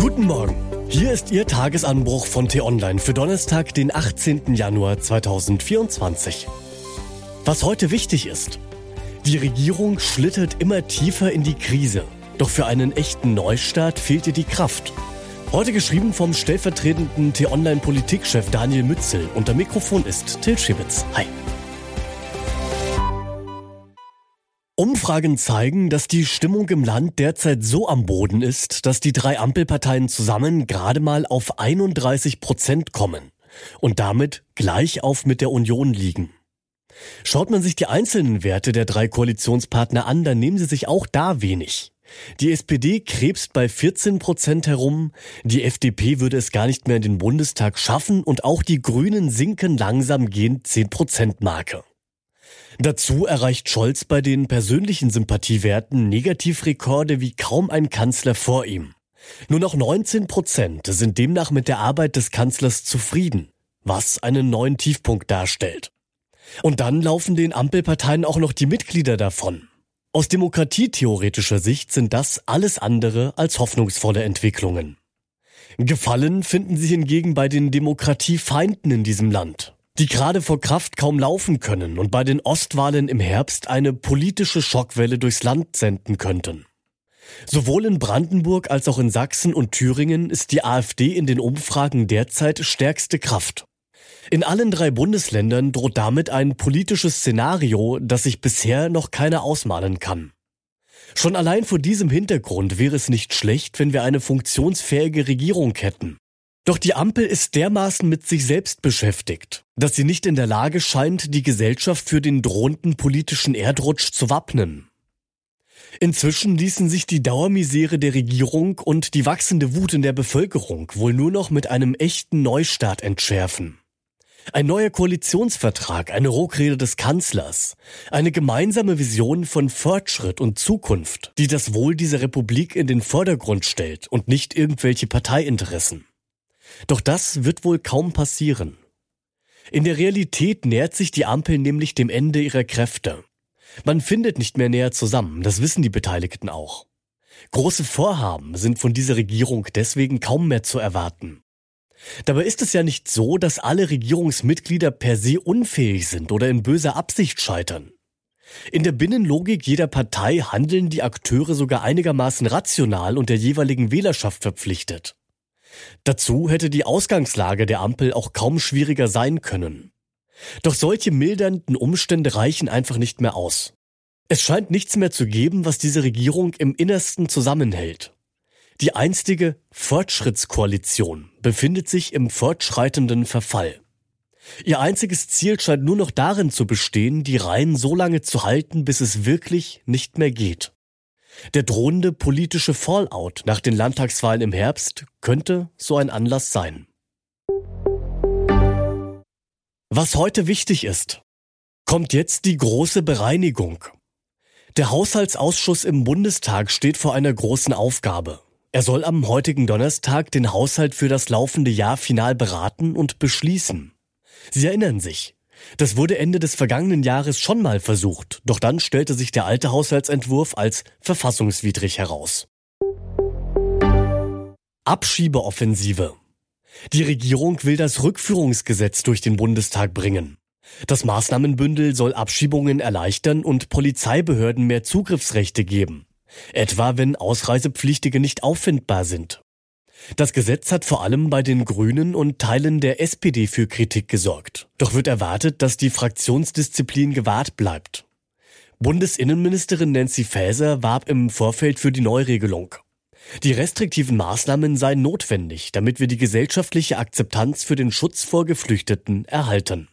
Guten Morgen. Hier ist Ihr Tagesanbruch von T-Online für Donnerstag, den 18. Januar 2024. Was heute wichtig ist. Die Regierung schlittert immer tiefer in die Krise. Doch für einen echten Neustart fehlt ihr die Kraft. Heute geschrieben vom stellvertretenden T-Online-Politikchef Daniel Mützel. Unter Mikrofon ist Till Schibitz. Hi. Umfragen zeigen, dass die Stimmung im Land derzeit so am Boden ist, dass die drei Ampelparteien zusammen gerade mal auf 31 Prozent kommen und damit gleich auf mit der Union liegen. Schaut man sich die einzelnen Werte der drei Koalitionspartner an, dann nehmen sie sich auch da wenig. Die SPD krebst bei 14 Prozent herum, die FDP würde es gar nicht mehr in den Bundestag schaffen und auch die Grünen sinken langsam gehend 10 Prozent Marke. Dazu erreicht Scholz bei den persönlichen Sympathiewerten Negativrekorde wie kaum ein Kanzler vor ihm. Nur noch 19 Prozent sind demnach mit der Arbeit des Kanzlers zufrieden, was einen neuen Tiefpunkt darstellt. Und dann laufen den Ampelparteien auch noch die Mitglieder davon. Aus demokratietheoretischer Sicht sind das alles andere als hoffnungsvolle Entwicklungen. Gefallen finden sie hingegen bei den Demokratiefeinden in diesem Land die gerade vor Kraft kaum laufen können und bei den Ostwahlen im Herbst eine politische Schockwelle durchs Land senden könnten. Sowohl in Brandenburg als auch in Sachsen und Thüringen ist die AfD in den Umfragen derzeit stärkste Kraft. In allen drei Bundesländern droht damit ein politisches Szenario, das sich bisher noch keiner ausmalen kann. Schon allein vor diesem Hintergrund wäre es nicht schlecht, wenn wir eine funktionsfähige Regierung hätten. Doch die Ampel ist dermaßen mit sich selbst beschäftigt, dass sie nicht in der Lage scheint, die Gesellschaft für den drohenden politischen Erdrutsch zu wappnen. Inzwischen ließen sich die Dauermisere der Regierung und die wachsende Wut in der Bevölkerung wohl nur noch mit einem echten Neustart entschärfen. Ein neuer Koalitionsvertrag, eine Ruckrede des Kanzlers, eine gemeinsame Vision von Fortschritt und Zukunft, die das Wohl dieser Republik in den Vordergrund stellt und nicht irgendwelche Parteiinteressen. Doch das wird wohl kaum passieren. In der Realität nähert sich die Ampel nämlich dem Ende ihrer Kräfte. Man findet nicht mehr näher zusammen, das wissen die Beteiligten auch. Große Vorhaben sind von dieser Regierung deswegen kaum mehr zu erwarten. Dabei ist es ja nicht so, dass alle Regierungsmitglieder per se unfähig sind oder in böser Absicht scheitern. In der Binnenlogik jeder Partei handeln die Akteure sogar einigermaßen rational und der jeweiligen Wählerschaft verpflichtet. Dazu hätte die Ausgangslage der Ampel auch kaum schwieriger sein können. Doch solche mildernden Umstände reichen einfach nicht mehr aus. Es scheint nichts mehr zu geben, was diese Regierung im Innersten zusammenhält. Die einstige Fortschrittskoalition befindet sich im fortschreitenden Verfall. Ihr einziges Ziel scheint nur noch darin zu bestehen, die Reihen so lange zu halten, bis es wirklich nicht mehr geht. Der drohende politische Fallout nach den Landtagswahlen im Herbst könnte so ein Anlass sein. Was heute wichtig ist, kommt jetzt die große Bereinigung. Der Haushaltsausschuss im Bundestag steht vor einer großen Aufgabe. Er soll am heutigen Donnerstag den Haushalt für das laufende Jahr final beraten und beschließen. Sie erinnern sich, das wurde Ende des vergangenen Jahres schon mal versucht, doch dann stellte sich der alte Haushaltsentwurf als verfassungswidrig heraus. Abschiebeoffensive. Die Regierung will das Rückführungsgesetz durch den Bundestag bringen. Das Maßnahmenbündel soll Abschiebungen erleichtern und Polizeibehörden mehr Zugriffsrechte geben. Etwa wenn Ausreisepflichtige nicht auffindbar sind. Das Gesetz hat vor allem bei den Grünen und Teilen der SPD für Kritik gesorgt. Doch wird erwartet, dass die Fraktionsdisziplin gewahrt bleibt. Bundesinnenministerin Nancy Faeser warb im Vorfeld für die Neuregelung. Die restriktiven Maßnahmen seien notwendig, damit wir die gesellschaftliche Akzeptanz für den Schutz vor Geflüchteten erhalten.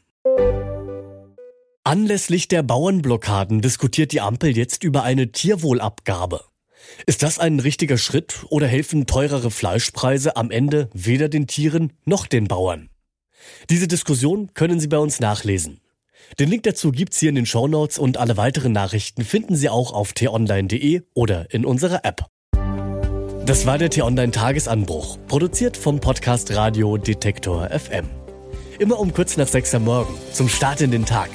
Anlässlich der Bauernblockaden diskutiert die Ampel jetzt über eine Tierwohlabgabe. Ist das ein richtiger Schritt oder helfen teurere Fleischpreise am Ende weder den Tieren noch den Bauern? Diese Diskussion können Sie bei uns nachlesen. Den Link dazu gibt's hier in den Shownotes und alle weiteren Nachrichten finden Sie auch auf t-online.de oder in unserer App. Das war der T-Online Tagesanbruch, produziert vom Podcast Radio Detektor FM. Immer um kurz nach sechs am Morgen, zum Start in den Tag.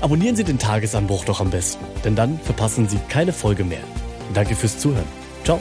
Abonnieren Sie den Tagesanbruch doch am besten, denn dann verpassen Sie keine Folge mehr. Danke fürs Zuhören. Ciao.